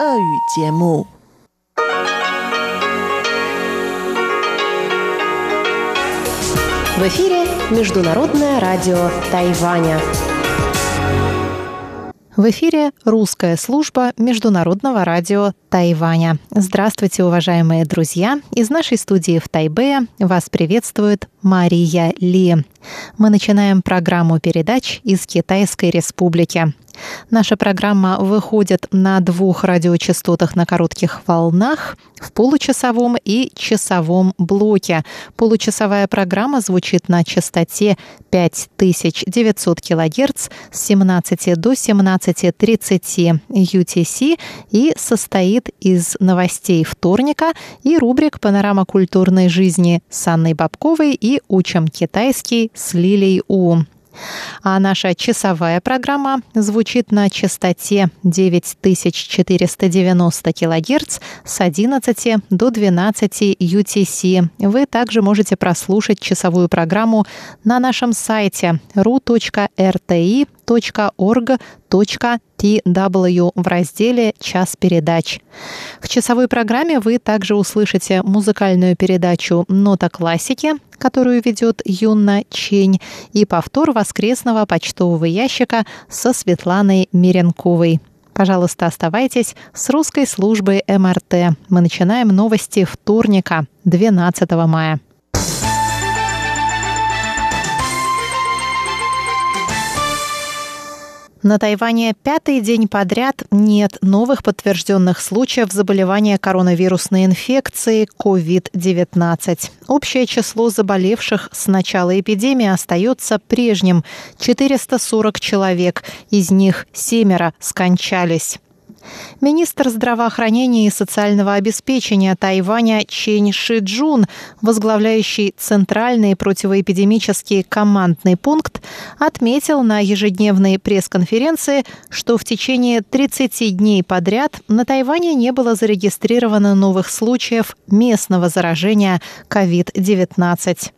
В эфире Международное радио Тайваня. В эфире русская служба Международного радио Тайваня. Здравствуйте, уважаемые друзья! Из нашей студии в Тайбе вас приветствует Мария Ли. Мы начинаем программу передач из Китайской Республики. Наша программа выходит на двух радиочастотах на коротких волнах в получасовом и часовом блоке. Получасовая программа звучит на частоте 5900 кГц с 17 до 17.30 UTC и состоит из новостей вторника и рубрик «Панорама культурной жизни» с Анной Бабковой и «Учим китайский» с Лилей У. А наша часовая программа звучит на частоте 9490 кГц с 11 до 12 UTC. Вы также можете прослушать часовую программу на нашем сайте ru.rti.org.tw в разделе «Час передач». В часовой программе вы также услышите музыкальную передачу «Нота классики», которую ведет Юнна Чень, и повтор воскресного почтового ящика со Светланой Миренковой. Пожалуйста, оставайтесь с русской службой МРТ. Мы начинаем новости вторника, 12 мая. На Тайване пятый день подряд нет новых подтвержденных случаев заболевания коронавирусной инфекцией COVID-19. Общее число заболевших с начала эпидемии остается прежним – 440 человек, из них семеро скончались. Министр здравоохранения и социального обеспечения Тайваня Чень Шиджун, возглавляющий Центральный противоэпидемический командный пункт, отметил на ежедневной пресс-конференции, что в течение 30 дней подряд на Тайване не было зарегистрировано новых случаев местного заражения COVID-19.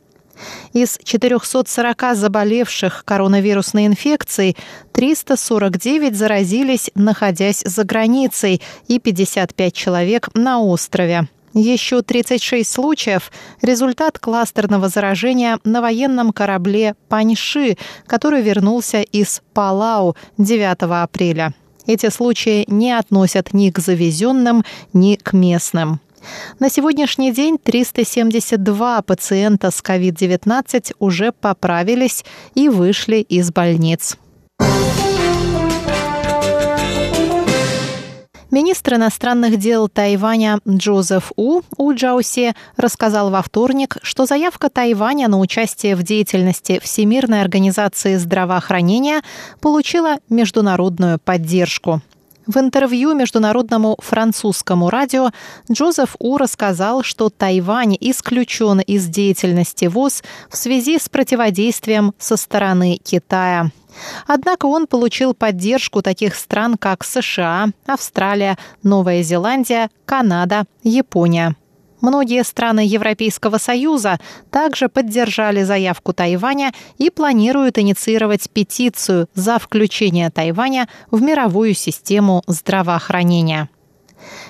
Из 440 заболевших коронавирусной инфекцией 349 заразились, находясь за границей, и 55 человек на острове. Еще 36 случаев – результат кластерного заражения на военном корабле «Паньши», который вернулся из Палау 9 апреля. Эти случаи не относят ни к завезенным, ни к местным. На сегодняшний день 372 пациента с COVID-19 уже поправились и вышли из больниц. Министр иностранных дел Тайваня Джозеф У У Джаусе рассказал во вторник, что заявка Тайваня на участие в деятельности Всемирной организации здравоохранения получила международную поддержку. В интервью международному французскому радио Джозеф У рассказал, что Тайвань исключен из деятельности ВОЗ в связи с противодействием со стороны Китая. Однако он получил поддержку таких стран, как США, Австралия, Новая Зеландия, Канада, Япония. Многие страны Европейского Союза также поддержали заявку Тайваня и планируют инициировать петицию за включение Тайваня в мировую систему здравоохранения.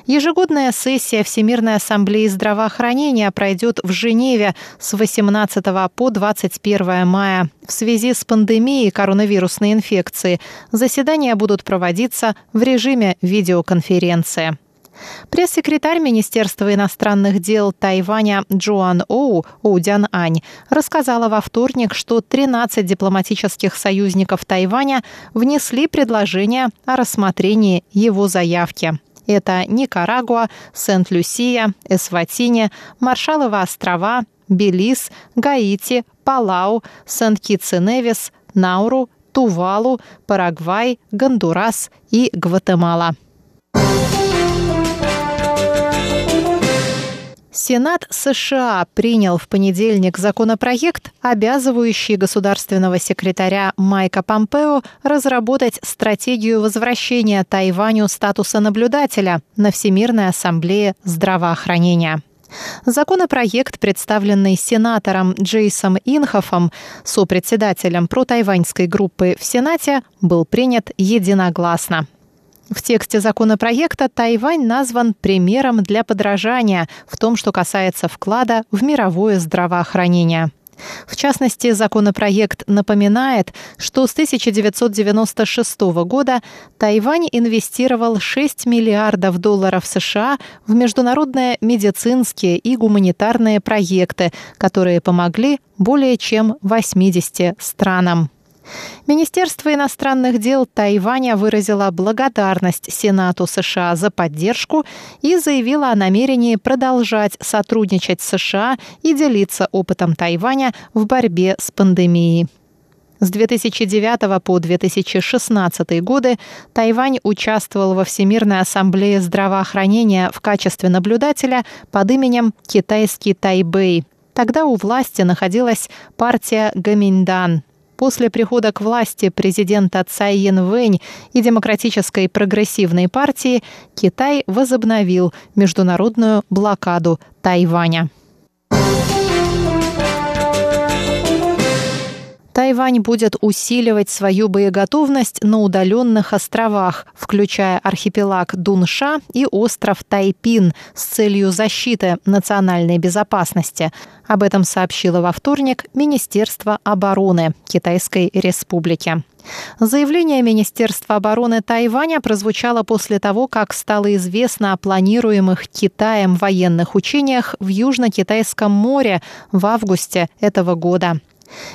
Ежегодная сессия Всемирной ассамблеи здравоохранения пройдет в Женеве с 18 по 21 мая. В связи с пандемией коронавирусной инфекции заседания будут проводиться в режиме видеоконференции. Пресс-секретарь Министерства иностранных дел Тайваня Джоан Оу Оудян Ань рассказала во вторник, что 13 дипломатических союзников Тайваня внесли предложение о рассмотрении его заявки. Это Никарагуа, Сент-Люсия, Эсватине, Маршаловы острова, Белиз, Гаити, Палау, Сент-Китс и Невис, Науру, Тувалу, Парагвай, Гондурас и Гватемала. Сенат США принял в понедельник законопроект, обязывающий государственного секретаря Майка Помпео разработать стратегию возвращения Тайваню статуса наблюдателя на Всемирной ассамблее здравоохранения. Законопроект, представленный сенатором Джейсом Инхофом, сопредседателем протайваньской группы в Сенате, был принят единогласно. В тексте законопроекта Тайвань назван примером для подражания в том, что касается вклада в мировое здравоохранение. В частности, законопроект напоминает, что с 1996 года Тайвань инвестировал 6 миллиардов долларов США в международные медицинские и гуманитарные проекты, которые помогли более чем 80 странам. Министерство иностранных дел Тайваня выразило благодарность Сенату США за поддержку и заявило о намерении продолжать сотрудничать с США и делиться опытом Тайваня в борьбе с пандемией. С 2009 по 2016 годы Тайвань участвовал во Всемирной ассамблее здравоохранения в качестве наблюдателя под именем «Китайский Тайбэй». Тогда у власти находилась партия Гаминьдан. После прихода к власти президента Цай Янвэнь и Демократической прогрессивной партии Китай возобновил международную блокаду Тайваня. Тайвань будет усиливать свою боеготовность на удаленных островах, включая архипелаг Дунша и остров Тайпин с целью защиты национальной безопасности. Об этом сообщило во вторник Министерство обороны Китайской Республики. Заявление Министерства обороны Тайваня прозвучало после того, как стало известно о планируемых Китаем военных учениях в Южно-Китайском море в августе этого года.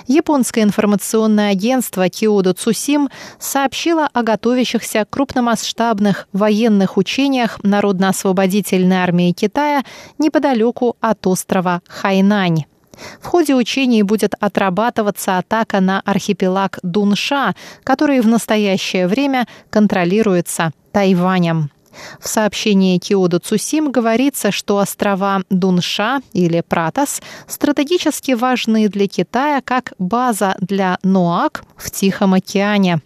Японское информационное агентство Киодо Цусим сообщило о готовящихся крупномасштабных военных учениях Народно-освободительной армии Китая неподалеку от острова Хайнань. В ходе учений будет отрабатываться атака на архипелаг Дунша, который в настоящее время контролируется Тайванем. В сообщении Киоду Цусим говорится, что острова Дунша или Пратас стратегически важны для Китая как база для НОАК в Тихом океане.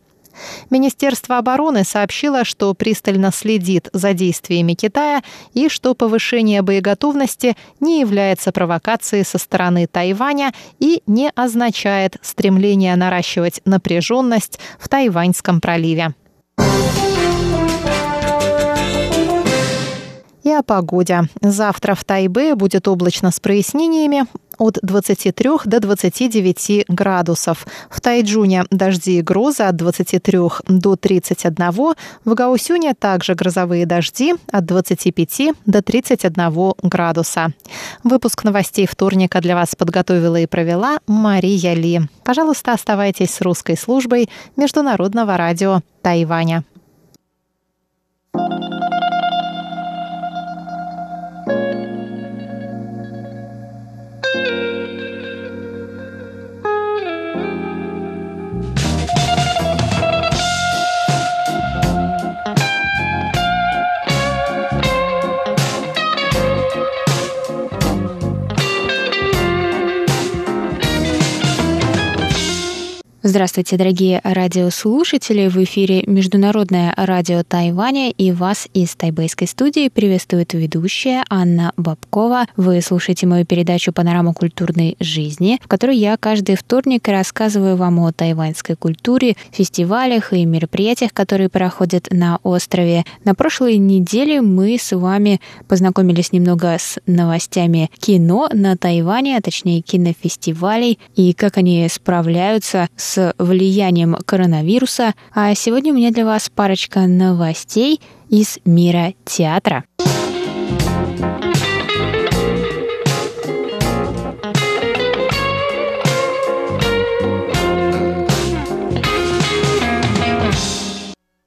Министерство обороны сообщило, что пристально следит за действиями Китая и что повышение боеготовности не является провокацией со стороны Тайваня и не означает стремление наращивать напряженность в Тайваньском проливе. О погоде. Завтра в Тайбе будет облачно с прояснениями от 23 до 29 градусов. В Тайджуне дожди и грозы от 23 до 31. В Гаусюне также грозовые дожди от 25 до 31 градуса. Выпуск новостей вторника для вас подготовила и провела Мария Ли. Пожалуйста, оставайтесь с русской службой Международного радио Тайваня. Здравствуйте, дорогие радиослушатели! В эфире Международное радио Тайваня и вас из тайбэйской студии приветствует ведущая Анна Бабкова. Вы слушаете мою передачу «Панорама культурной жизни», в которой я каждый вторник рассказываю вам о тайваньской культуре, фестивалях и мероприятиях, которые проходят на острове. На прошлой неделе мы с вами познакомились немного с новостями кино на Тайване, а точнее кинофестивалей, и как они справляются с с влиянием коронавируса, а сегодня у меня для вас парочка новостей из мира театра.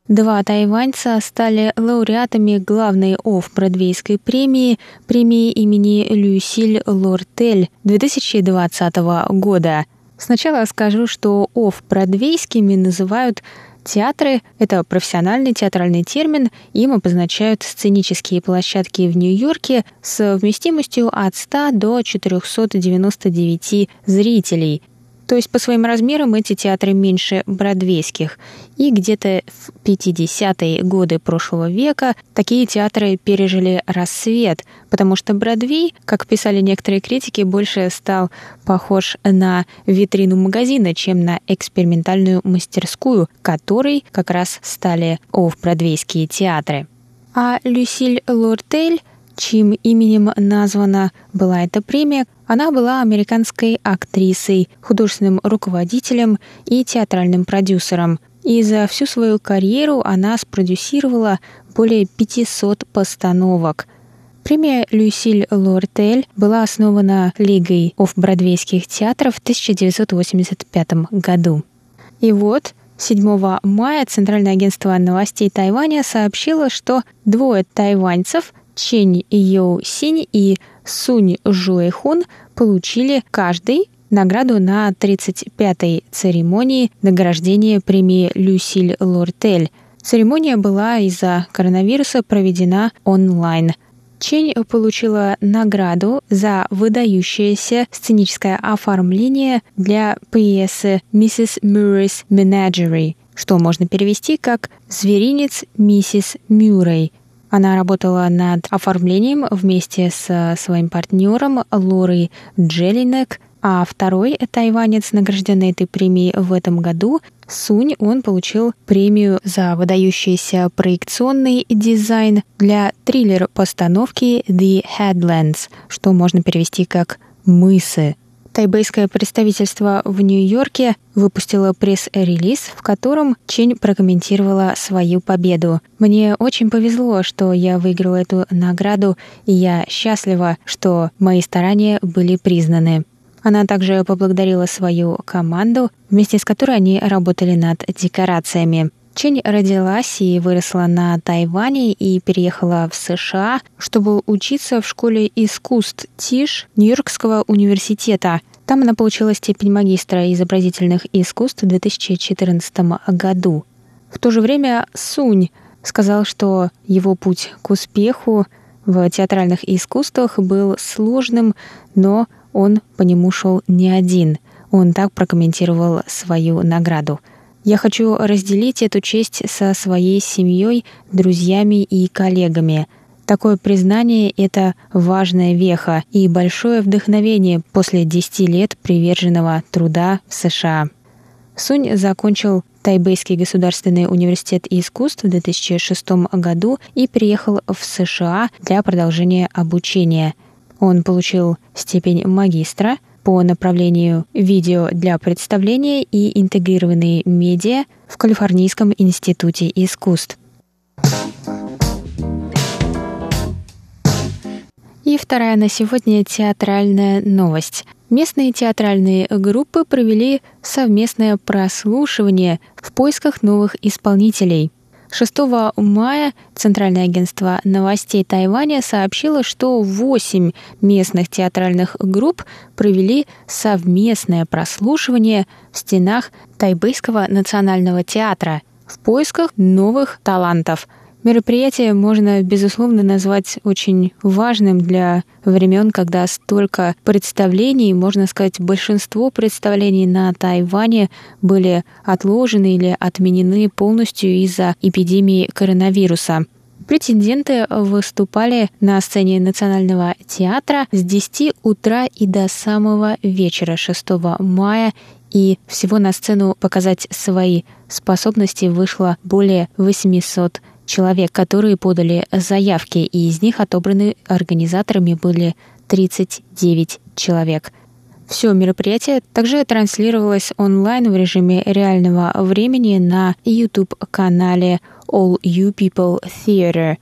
Два тайваньца стали лауреатами главной офф-бродвейской премии, премии имени Люсиль Лортель 2020 года. Сначала скажу, что офф-бродвейскими называют Театры — это профессиональный театральный термин, им обозначают сценические площадки в Нью-Йорке с вместимостью от 100 до 499 зрителей. То есть по своим размерам эти театры меньше бродвейских. И где-то в 50-е годы прошлого века такие театры пережили рассвет, потому что Бродвей, как писали некоторые критики, больше стал похож на витрину магазина, чем на экспериментальную мастерскую, которой как раз стали офф-бродвейские театры. А Люсиль Лортель чьим именем названа была эта премия, она была американской актрисой, художественным руководителем и театральным продюсером. И за всю свою карьеру она спродюсировала более 500 постановок. Премия «Люсиль Лортель» была основана Лигой офф-бродвейских театров в 1985 году. И вот 7 мая Центральное агентство новостей Тайваня сообщило, что двое тайваньцев Чень Йоу Синь и Сунь Жуэхун получили каждый награду на 35-й церемонии награждения премии «Люсиль Лортель». Церемония была из-за коронавируса проведена онлайн. Чень получила награду за выдающееся сценическое оформление для пьесы «Миссис Мюррей's Menagerie», что можно перевести как «Зверинец миссис Мюррей», она работала над оформлением вместе с своим партнером Лорой Джеллинек, а второй тайванец, награжденный этой премией в этом году, Сунь, он получил премию за выдающийся проекционный дизайн для триллер-постановки The Headlands, что можно перевести как «мысы». Тайбэйское представительство в Нью-Йорке выпустило пресс-релиз, в котором Чень прокомментировала свою победу. «Мне очень повезло, что я выиграла эту награду, и я счастлива, что мои старания были признаны». Она также поблагодарила свою команду, вместе с которой они работали над декорациями. Чень родилась и выросла на Тайване и переехала в США, чтобы учиться в школе искусств ТИШ Нью-Йоркского университета. Там она получила степень магистра изобразительных искусств в 2014 году. В то же время Сунь сказал, что его путь к успеху в театральных искусствах был сложным, но он по нему шел не один. Он так прокомментировал свою награду – я хочу разделить эту честь со своей семьей, друзьями и коллегами. Такое признание — это важная веха и большое вдохновение после 10 лет приверженного труда в США. Сунь закончил Тайбэйский государственный университет искусств в 2006 году и приехал в США для продолжения обучения. Он получил степень магистра — по направлению видео для представления и интегрированные медиа в Калифорнийском институте искусств. И вторая на сегодня театральная новость. Местные театральные группы провели совместное прослушивание в поисках новых исполнителей – 6 мая Центральное агентство новостей Тайваня сообщило, что 8 местных театральных групп провели совместное прослушивание в стенах Тайбэйского национального театра в поисках новых талантов – Мероприятие можно, безусловно, назвать очень важным для времен, когда столько представлений, можно сказать, большинство представлений на Тайване были отложены или отменены полностью из-за эпидемии коронавируса. Претенденты выступали на сцене Национального театра с 10 утра и до самого вечера 6 мая и всего на сцену показать свои способности вышло более 800 человек, которые подали заявки, и из них отобраны организаторами были 39 человек. Все мероприятие также транслировалось онлайн в режиме реального времени на YouTube-канале All You People Theater.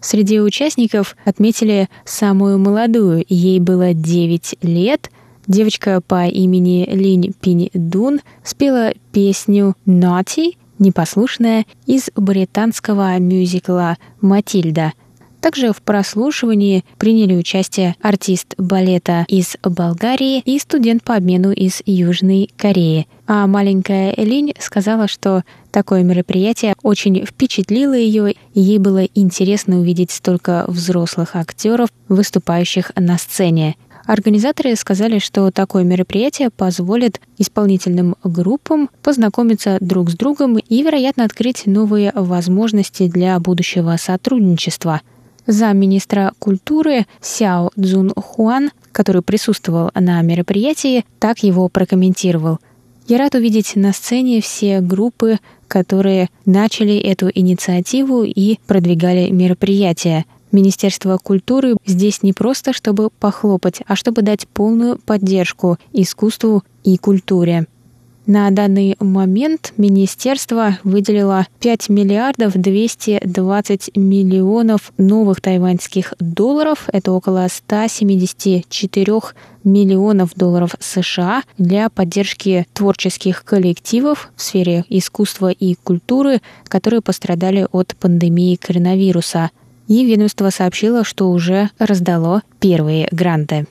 Среди участников отметили самую молодую, ей было 9 лет. Девочка по имени Линь Пинь Дун спела песню «Naughty», непослушная из британского мюзикла «Матильда». Также в прослушивании приняли участие артист балета из Болгарии и студент по обмену из Южной Кореи. А маленькая Элинь сказала, что такое мероприятие очень впечатлило ее, и ей было интересно увидеть столько взрослых актеров, выступающих на сцене. Организаторы сказали, что такое мероприятие позволит исполнительным группам познакомиться друг с другом и, вероятно, открыть новые возможности для будущего сотрудничества. Замминистра культуры Сяо Цзун Хуан, который присутствовал на мероприятии, так его прокомментировал. «Я рад увидеть на сцене все группы, которые начали эту инициативу и продвигали мероприятие – Министерство культуры здесь не просто чтобы похлопать, а чтобы дать полную поддержку искусству и культуре. На данный момент министерство выделило 5 миллиардов 220 миллионов новых тайваньских долларов. Это около 174 миллионов долларов США для поддержки творческих коллективов в сфере искусства и культуры, которые пострадали от пандемии коронавируса – и ведомство сообщило, что уже раздало первые гранты.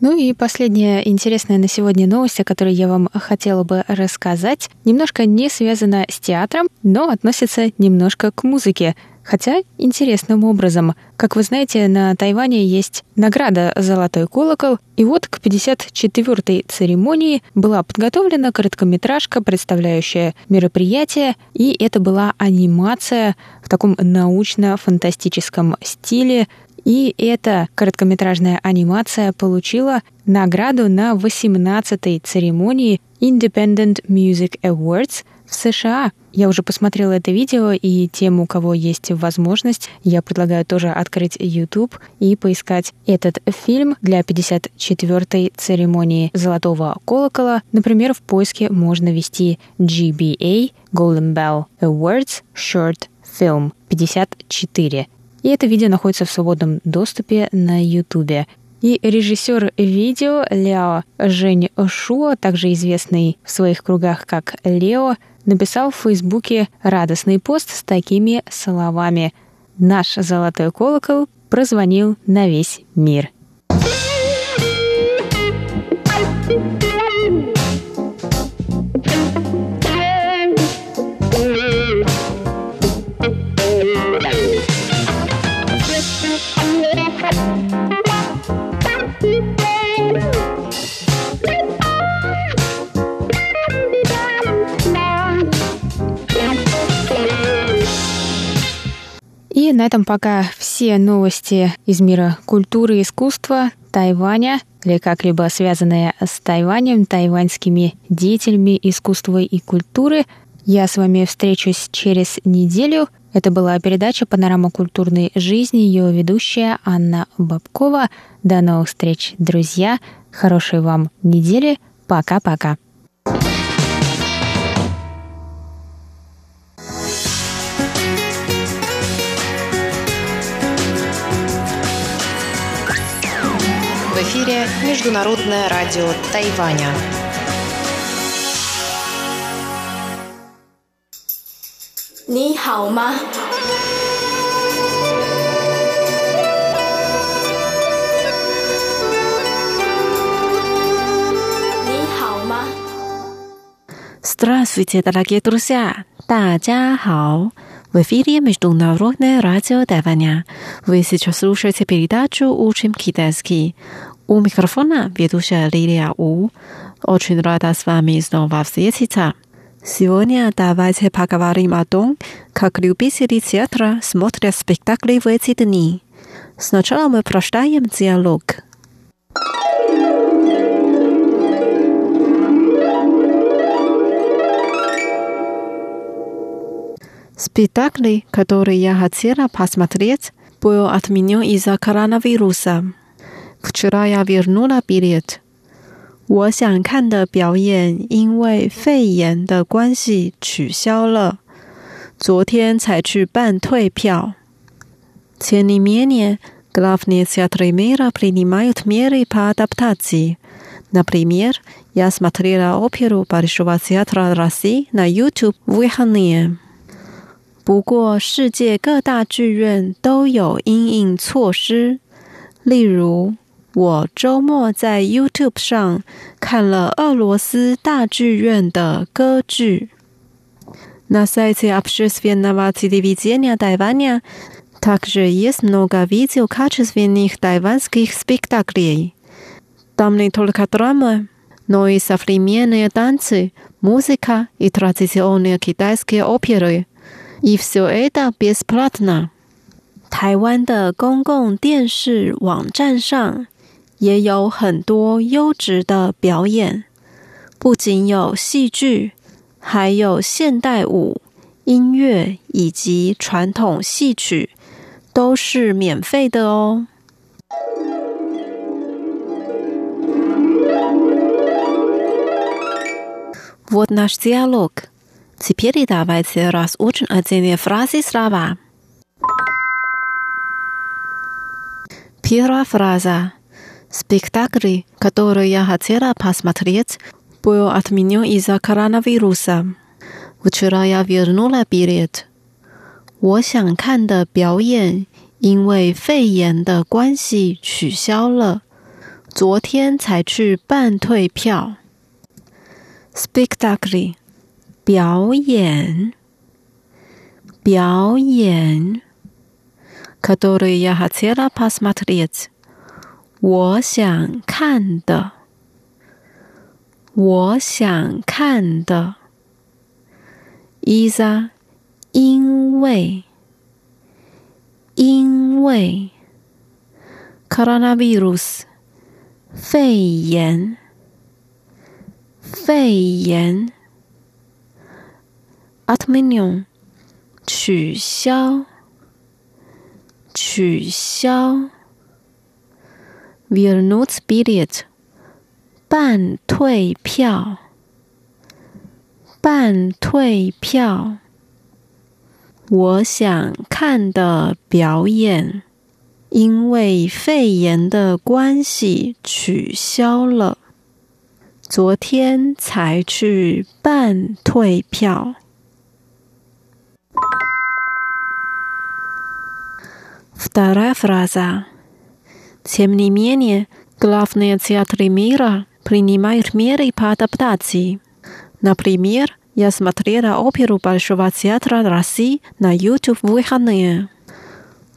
Ну и последняя интересная на сегодня новость, о которой я вам хотела бы рассказать, немножко не связана с театром, но относится немножко к музыке. Хотя интересным образом. Как вы знаете, на Тайване есть награда «Золотой колокол», и вот к 54-й церемонии была подготовлена короткометражка, представляющая мероприятие, и это была анимация в таком научно-фантастическом стиле, и эта короткометражная анимация получила награду на 18-й церемонии Independent Music Awards в США – я уже посмотрела это видео, и тем, у кого есть возможность, я предлагаю тоже открыть YouTube и поискать этот фильм для 54-й церемонии Золотого колокола. Например, в поиске можно ввести GBA Golden Bell Awards Short Film 54. И это видео находится в свободном доступе на YouTube. И режиссер видео Ляо Жень Шуо, также известный в своих кругах как Лео, написал в Фейсбуке радостный пост с такими словами «Наш золотой колокол прозвонил на весь мир». И на этом пока все новости из мира культуры и искусства Тайваня или как-либо связанные с Тайванем, тайваньскими деятелями искусства и культуры. Я с вами встречусь через неделю. Это была передача «Панорама культурной жизни», ее ведущая Анна Бабкова. До новых встреч, друзья. Хорошей вам недели. Пока-пока. эфире Международное радио Тайваня. Ни хао ма? Здравствуйте, дорогие друзья! 大家好！В эфире Международное радио Тайваня. Вы сейчас слушаете передачу «Учим китайский». У микрофона ведущая Лилия У. Очень рада с вами снова встретиться. Сегодня давайте поговорим о том, как любители театра смотрят спектакли в эти дни. Сначала мы прочитаем диалог. Спектакль, который я хотела посмотреть, был отменен из-за коронавируса. Вчера я вернула билет. 我想看的表演因为肺炎的关系取消了，昨天才去办退票。Тем не менее, главные театры мира принимают меры по адаптации. Например, я смотрела оперу Большого театра России на YouTube в выходные. 不过，世界各大剧院都有因应措施。例如， 我周末在 YouTube 上看了俄罗斯大剧院的歌剧。На сайте общественного телевидения Тайваня Также есть много видео качественных тайванских спектаклей. Там не только драмы, но и современные танцы, музыка и традиционные китайские оперы. И все это бесплатно. 台湾的公共电视网站上 也有很多优质的表演，不仅有戏剧，还有现代舞、音乐以及传统戏曲，都是免费的哦。Вот наш диалог. Теперь давайте разучим отдельные фразы слова. Первая фраза. Спектакль, который я хотела посмотреть, был отменен из-за коронавируса. Вчера я вернула билет. 我想看的表演因为肺炎的关系取消了，昨天才去办退票。spectacle 表演表演，который я хотела посмотреть， 我想看的。我想看的。伊莎，因为。因为。coronavirus 肺炎。肺炎。atmenium 取消。取消。，vernut billet 办退票，办退票，我想看的表演，因为肺炎的关系取消了。昨天才去办退票。Вторая фраза. Тем не менее, главные театры мира принимают меры по адаптации. Например, я смотрела оперу Большого театра России на YouTube в выходные.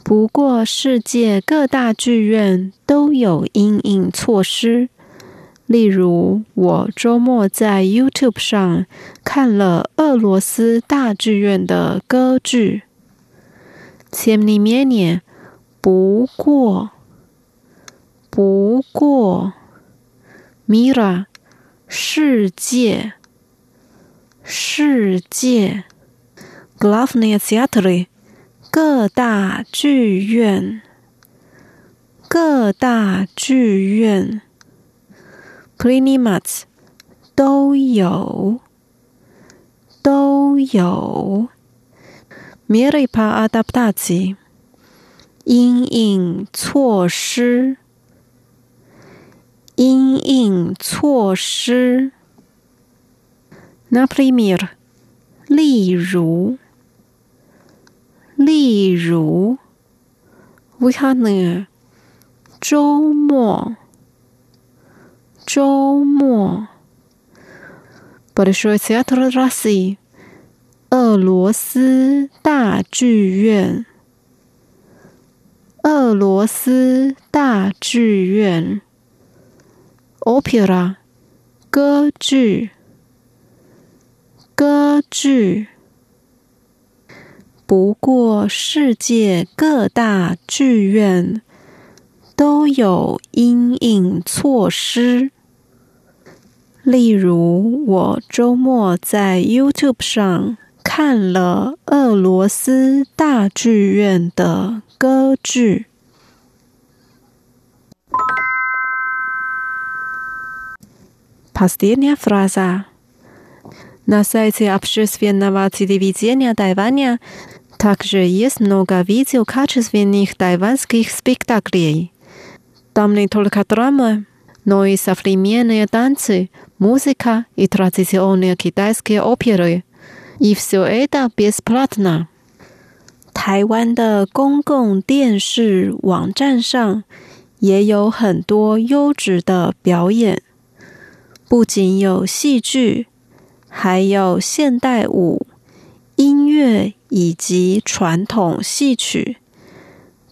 不过，世界各大剧院都有因应措施。例如，我周末在 YouTube 上看了俄罗斯大剧院的歌剧。前里面呢，不过， 不过，Mira，世界，世界，Glofniyatyatry，各大剧院，各大剧院，Klinimats，都有，都有，Miripa adaptatsi，阴影措施。因应措施。Naprimir 例如，例如。Weekend 周末。周末，Большой театр России，俄罗斯大剧院，俄罗斯大剧院 ，Opera，歌剧，歌剧。不过，世界各大剧院都有因应措施。例如，我周末在 YouTube 上看了俄罗斯大剧院的歌剧。Последняя фраза. На сайте общественного телевидения Тайваня также есть много видео качественных тайванских спектаклей. Там не только драмы, но и современные танцы, музыка и традиционные китайские оперы. И все это бесплатно. 台湾的公共电视网站上也有很多优质的表演， 不仅有戏剧，还有现代舞、音乐以及传统戏曲，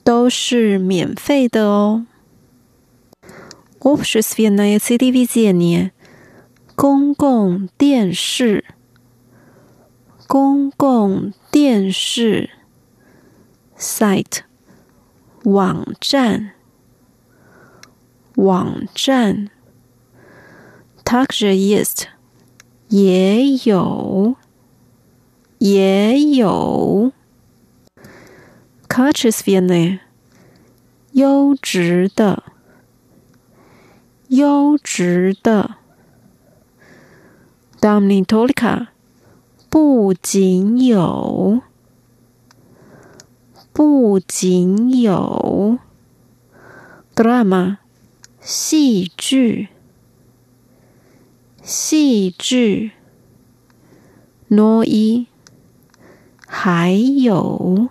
都是免费的哦。Общественное телевидение，公共电视，公共电视，site，网站，网站 ，также есть，也有，也有，качественное，优质的。优质的，Dominicolika 不仅有，不仅有，Drama 戏剧， 戏剧，Noi 还有，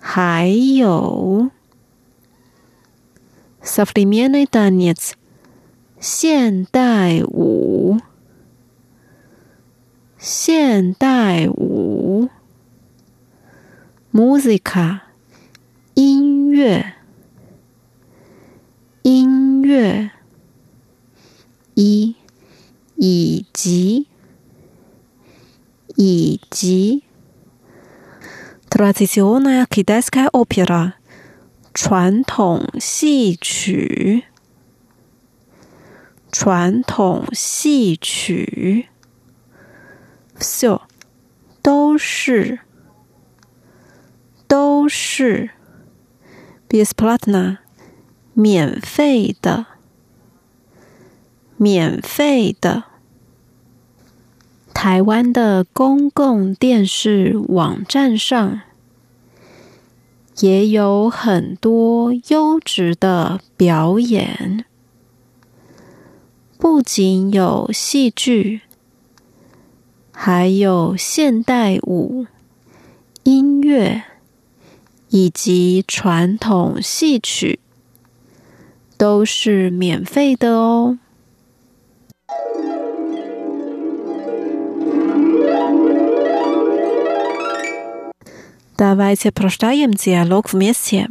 还有。Современный танец，现代舞，现代舞。Musica，音乐，音乐。 一，以及，以及。Tradicionalna kitańska opera。传统戏曲，传统戏曲，so 都是都是，besplatna 免费的，免费的。台湾的公共电视网站上。也有很多优质的表演，不仅有戏剧，还有现代舞、音乐以及传统戏曲，都是免费的哦。Давайте прочитаем диалог вместе。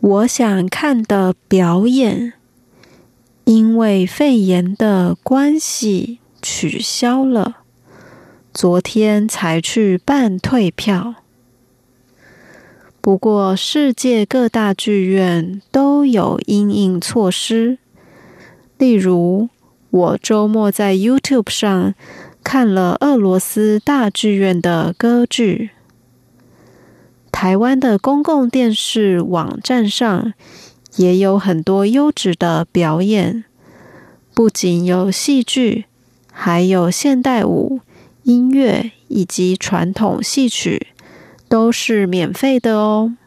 我想看的表演，因为肺炎的关系取消了。昨天才去办退票。不过世界各大剧院都有因应措施，例如 我周末在 youtube 上看了俄罗斯大剧院的歌剧。台湾的公共电视网站上也有很多优质的表演。不仅有戏剧还有现代舞音乐以及传统戏曲都是免费的哦。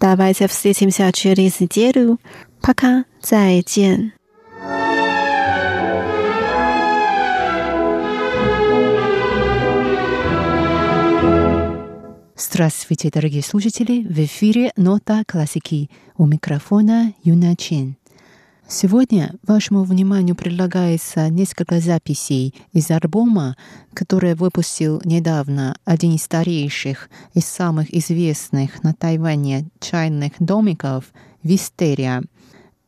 Давайте встретимся через неделю. Пока, дорогие слушатели! В эфире «Нота классики» у микрофона Юна Чен. Сегодня вашему вниманию предлагается несколько записей из альбома, который выпустил недавно один из старейших и самых известных на Тайване чайных домиков «Вистерия»,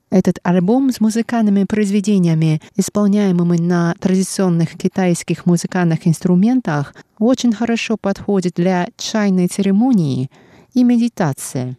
этот альбом с музыкальными произведениями, исполняемыми на традиционных китайских музыкальных инструментах, очень хорошо подходит для чайной церемонии и медитации.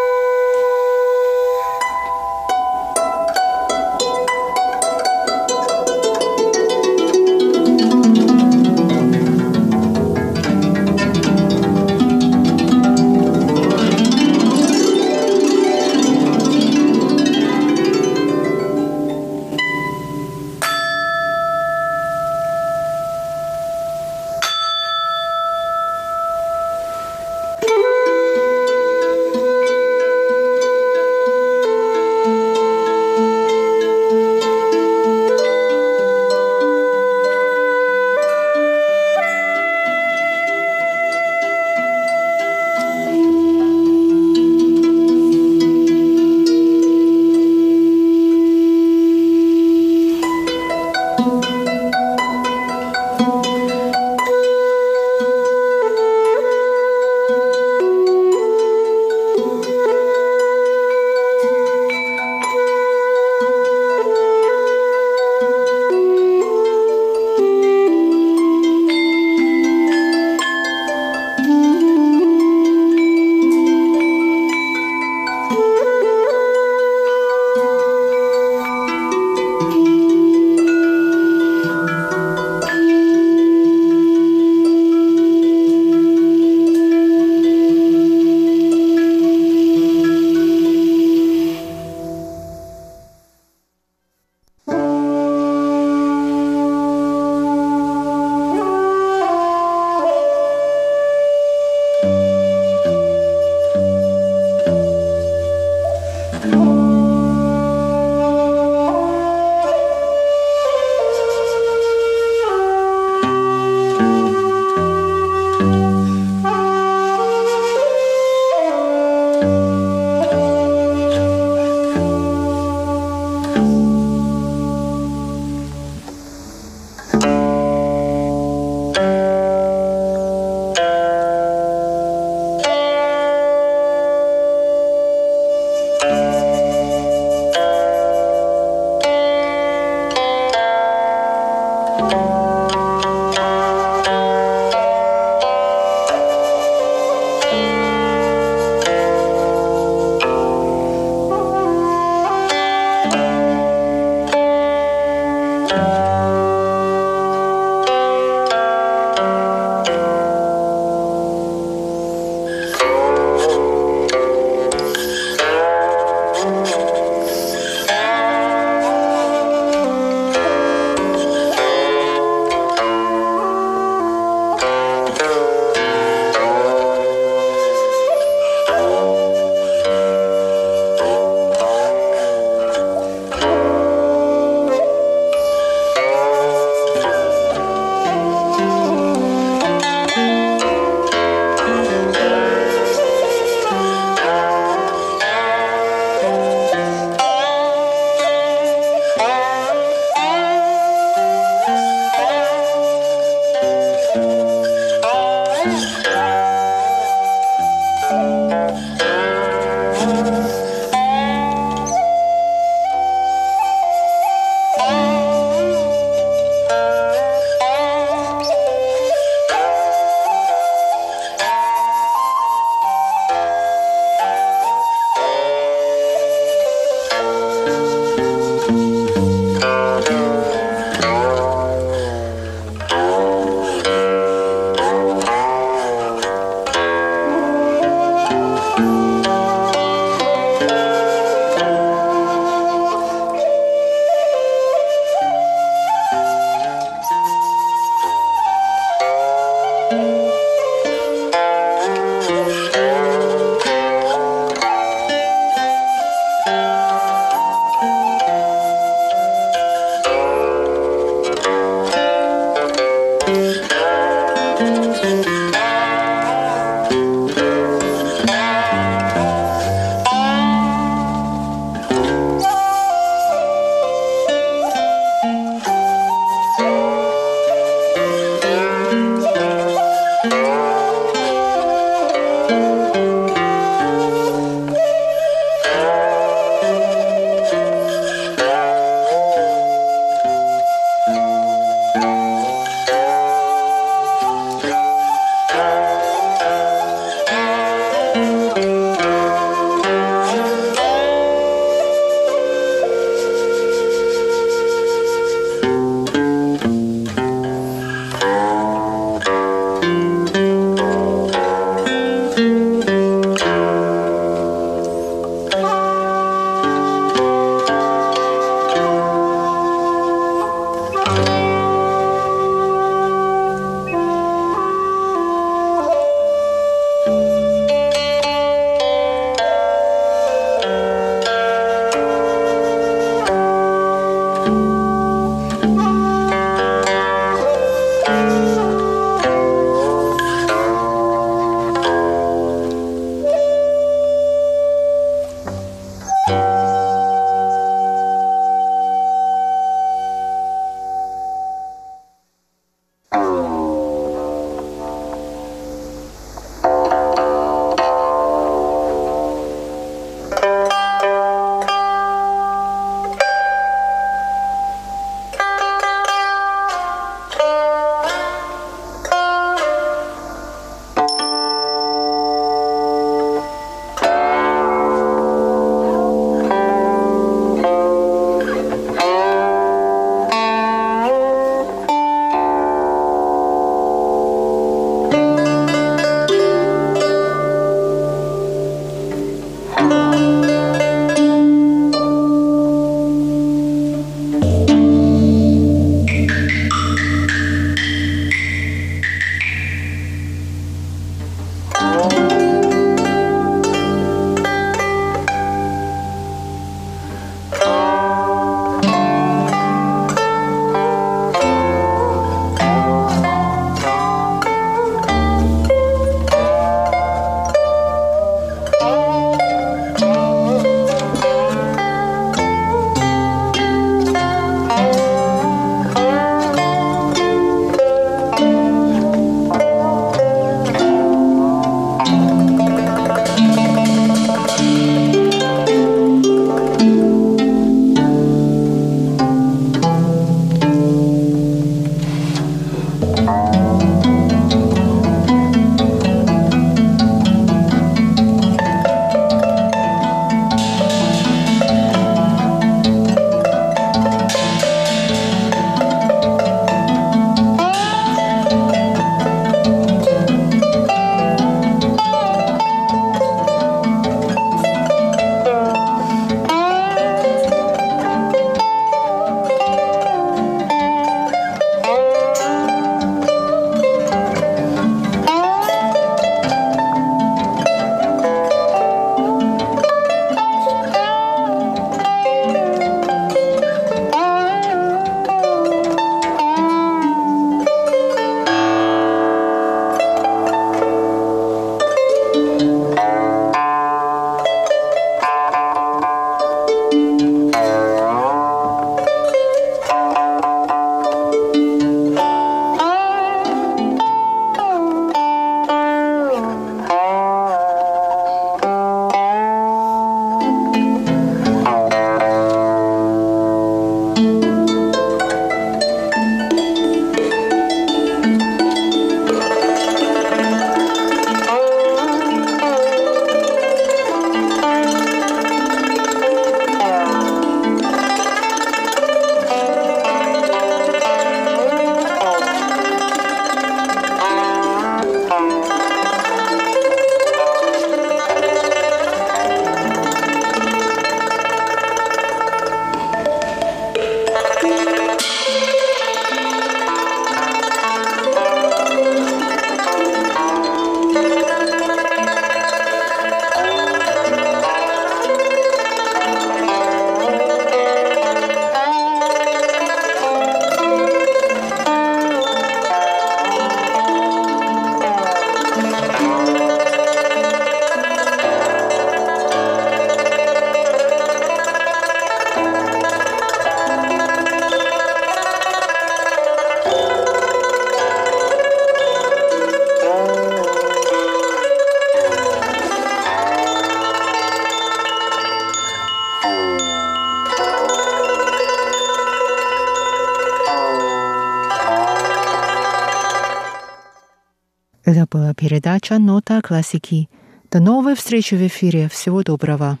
Передача «Нота классики». До новой встречи в эфире. Всего доброго.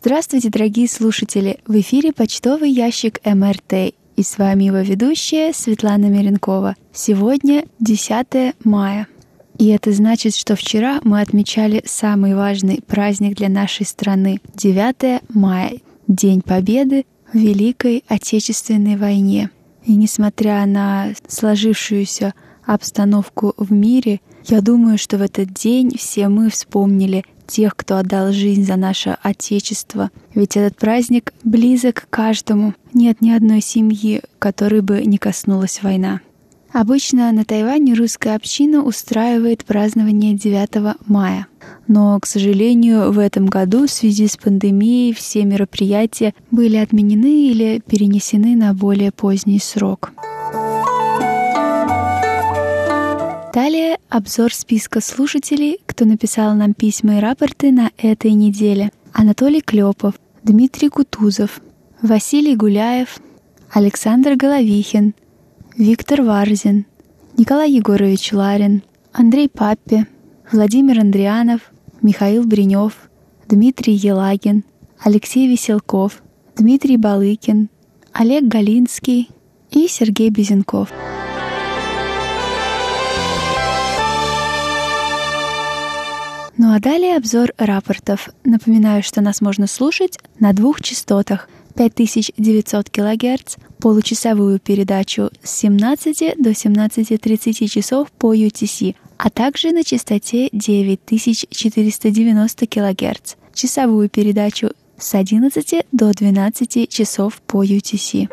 Здравствуйте, дорогие слушатели! В эфире почтовый ящик МРТ. И с вами его ведущая Светлана Миренкова. Сегодня 10 мая. И это значит, что вчера мы отмечали самый важный праздник для нашей страны — 9 мая, День Победы Великой Отечественной войне. И несмотря на сложившуюся обстановку в мире, я думаю, что в этот день все мы вспомнили тех, кто отдал жизнь за наше Отечество. Ведь этот праздник близок каждому. Нет ни одной семьи, которой бы не коснулась война. Обычно на Тайване русская община устраивает празднование 9 мая. Но, к сожалению, в этом году в связи с пандемией все мероприятия были отменены или перенесены на более поздний срок. Далее обзор списка слушателей, кто написал нам письма и рапорты на этой неделе. Анатолий Клепов, Дмитрий Кутузов, Василий Гуляев, Александр Головихин, Виктор Варзин, Николай Егорович Ларин, Андрей Паппи, Владимир Андрианов, Михаил Бринев, Дмитрий Елагин, Алексей Веселков, Дмитрий Балыкин, Олег Галинский и Сергей Безенков. Ну а далее обзор рапортов. Напоминаю, что нас можно слушать на двух частотах 5900 кГц, получасовую передачу с 17 до 17.30 часов по UTC, а также на частоте 9490 кГц, часовую передачу с 11 до 12 часов по UTC.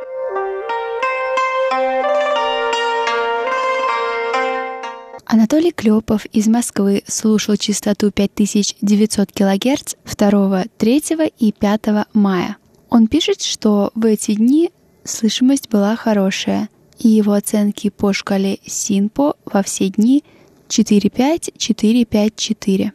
Анатолий Клепов из Москвы слушал частоту 5900 кГц 2, 3 и 5 мая. Он пишет, что в эти дни слышимость была хорошая, и его оценки по шкале СИНПО во все дни 4-5-4-5-4.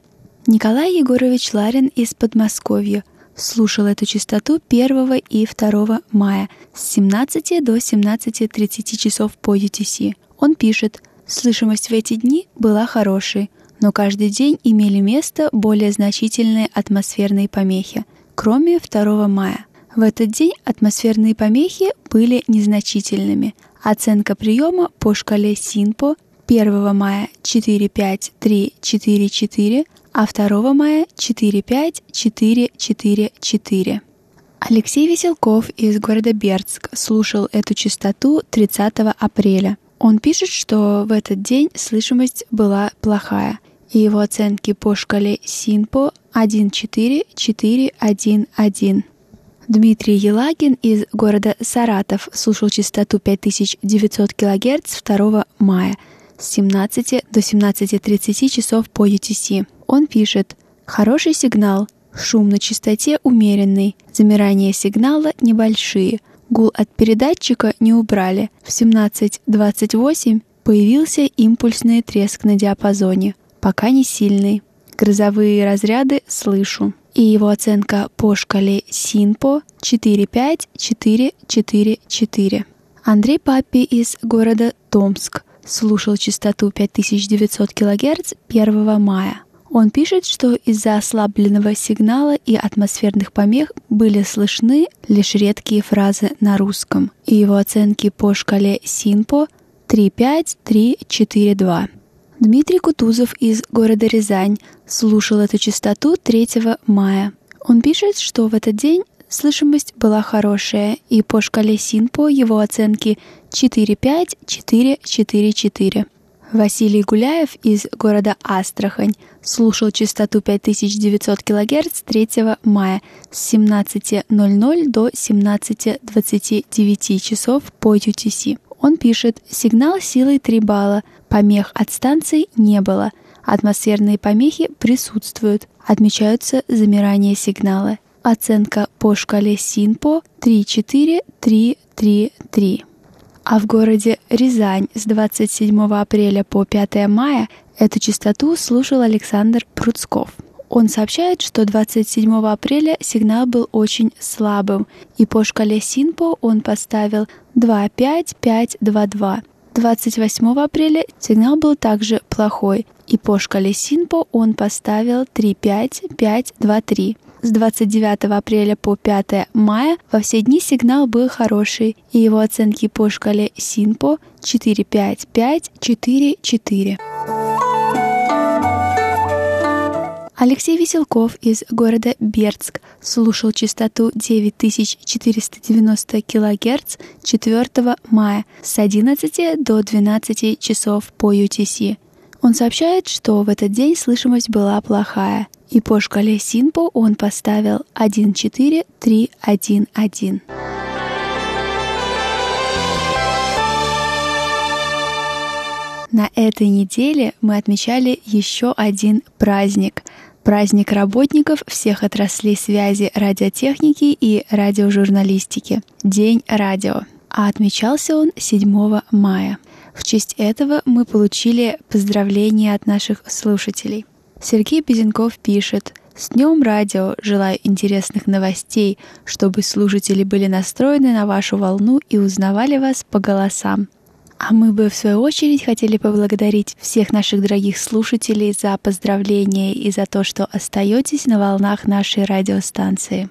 Николай Егорович Ларин из Подмосковья слушал эту частоту 1 и 2 мая с 17 до 17.30 часов по UTC. Он пишет – Слышимость в эти дни была хорошей, но каждый день имели место более значительные атмосферные помехи, кроме 2 мая. В этот день атмосферные помехи были незначительными. Оценка приема по шкале СИНПО 1 мая 45344, а 2 мая 45444. Алексей Веселков из города Бердск слушал эту частоту 30 апреля. Он пишет, что в этот день слышимость была плохая, и его оценки по шкале СИНПО 1.4.4.1.1. Дмитрий Елагин из города Саратов слушал частоту 5900 кГц 2 мая с 17 до 17.30 часов по UTC. Он пишет «Хороший сигнал, шум на частоте умеренный, замирания сигнала небольшие – Гул от передатчика не убрали. В 17.28 появился импульсный треск на диапазоне, пока не сильный. Грозовые разряды слышу. И его оценка по шкале СИНПО 45444. Андрей Папи из города Томск слушал частоту 5900 кГц 1 мая. Он пишет, что из-за ослабленного сигнала и атмосферных помех были слышны лишь редкие фразы на русском, и его оценки по шкале СИНПО 35342. Дмитрий Кутузов из города Рязань слушал эту частоту 3 мая. Он пишет, что в этот день слышимость была хорошая, и по шкале СИНПО его оценки 45444. Василий Гуляев из города Астрахань слушал частоту 5900 кГц 3 мая с 17.00 до 17.29 часов по UTC. Он пишет, сигнал силой 3 балла, помех от станций не было, атмосферные помехи присутствуют, отмечаются замирания сигнала. Оценка по шкале СИНПО 3-4-3-3-3. А в городе Рязань с 27 апреля по 5 мая эту частоту слушал Александр Пруцков. Он сообщает, что 27 апреля сигнал был очень слабым, и по шкале Синпо он поставил 25522. 28 апреля сигнал был также плохой, и по шкале Синпо он поставил 35523. С 29 апреля по 5 мая во все дни сигнал был хороший, и его оценки по шкале Синпо 45544. Алексей Веселков из города Бердск слушал частоту 9490 кГц 4 мая с 11 до 12 часов по UTC. Он сообщает, что в этот день слышимость была плохая, и по шкале Синпо он поставил 14311. На этой неделе мы отмечали еще один праздник – праздник работников всех отраслей связи радиотехники и радиожурналистики – День радио. А отмечался он 7 мая. В честь этого мы получили поздравления от наших слушателей. Сергей Безенков пишет «С Днем радио! Желаю интересных новостей, чтобы слушатели были настроены на вашу волну и узнавали вас по голосам. А мы бы, в свою очередь, хотели поблагодарить всех наших дорогих слушателей за поздравления и за то, что остаетесь на волнах нашей радиостанции.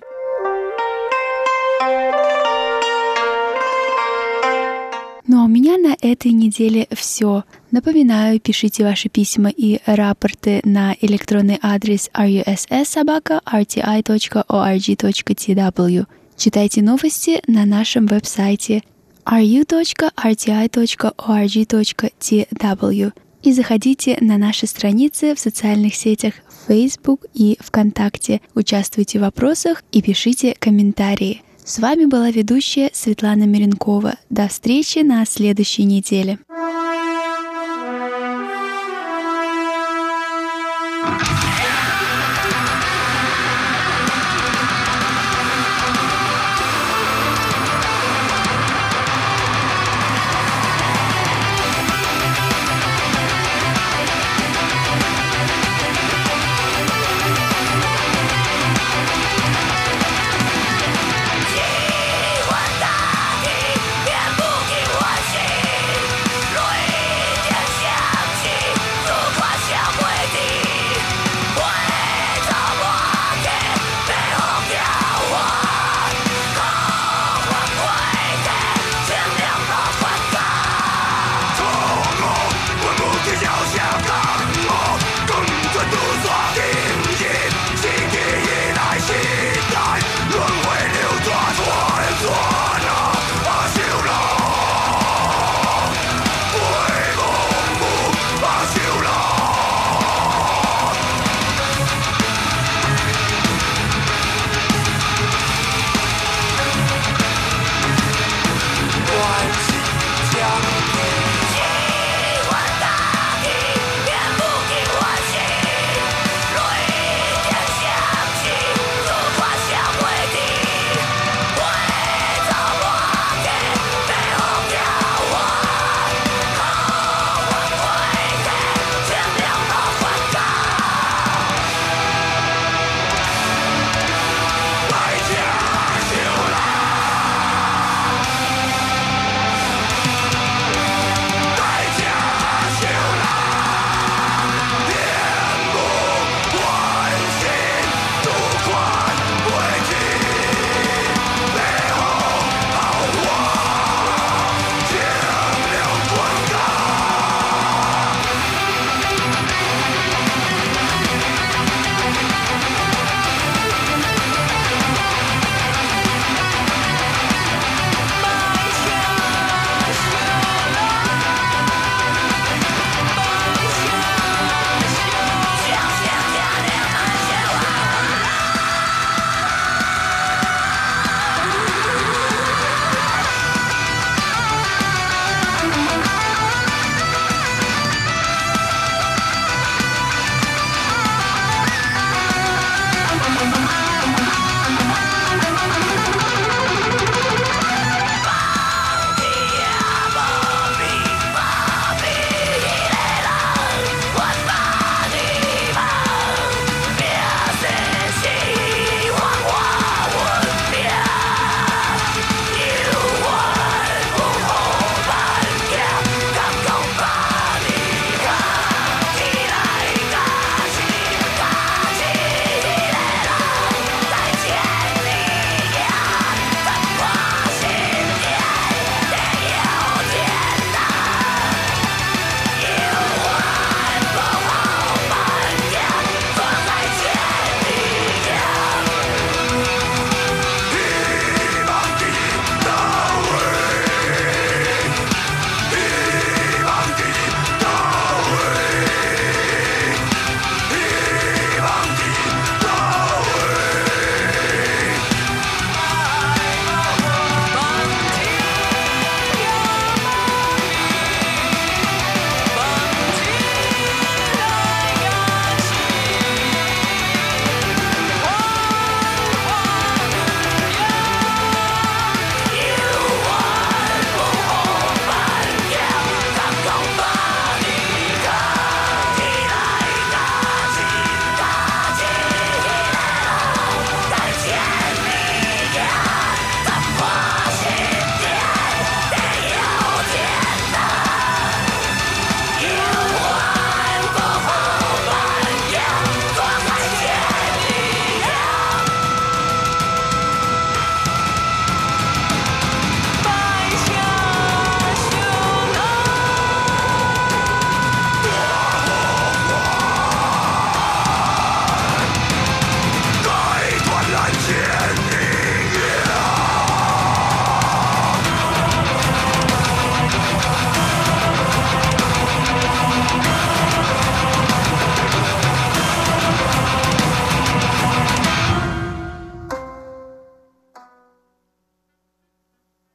Ну а у меня на этой неделе все. Напоминаю, пишите ваши письма и рапорты на электронный адрес russsobaka.rti.org.tw. Читайте новости на нашем веб-сайте ru.rti.org.tw и заходите на наши страницы в социальных сетях Facebook и ВКонтакте. Участвуйте в вопросах и пишите комментарии. С вами была ведущая Светлана Миренкова. До встречи на следующей неделе.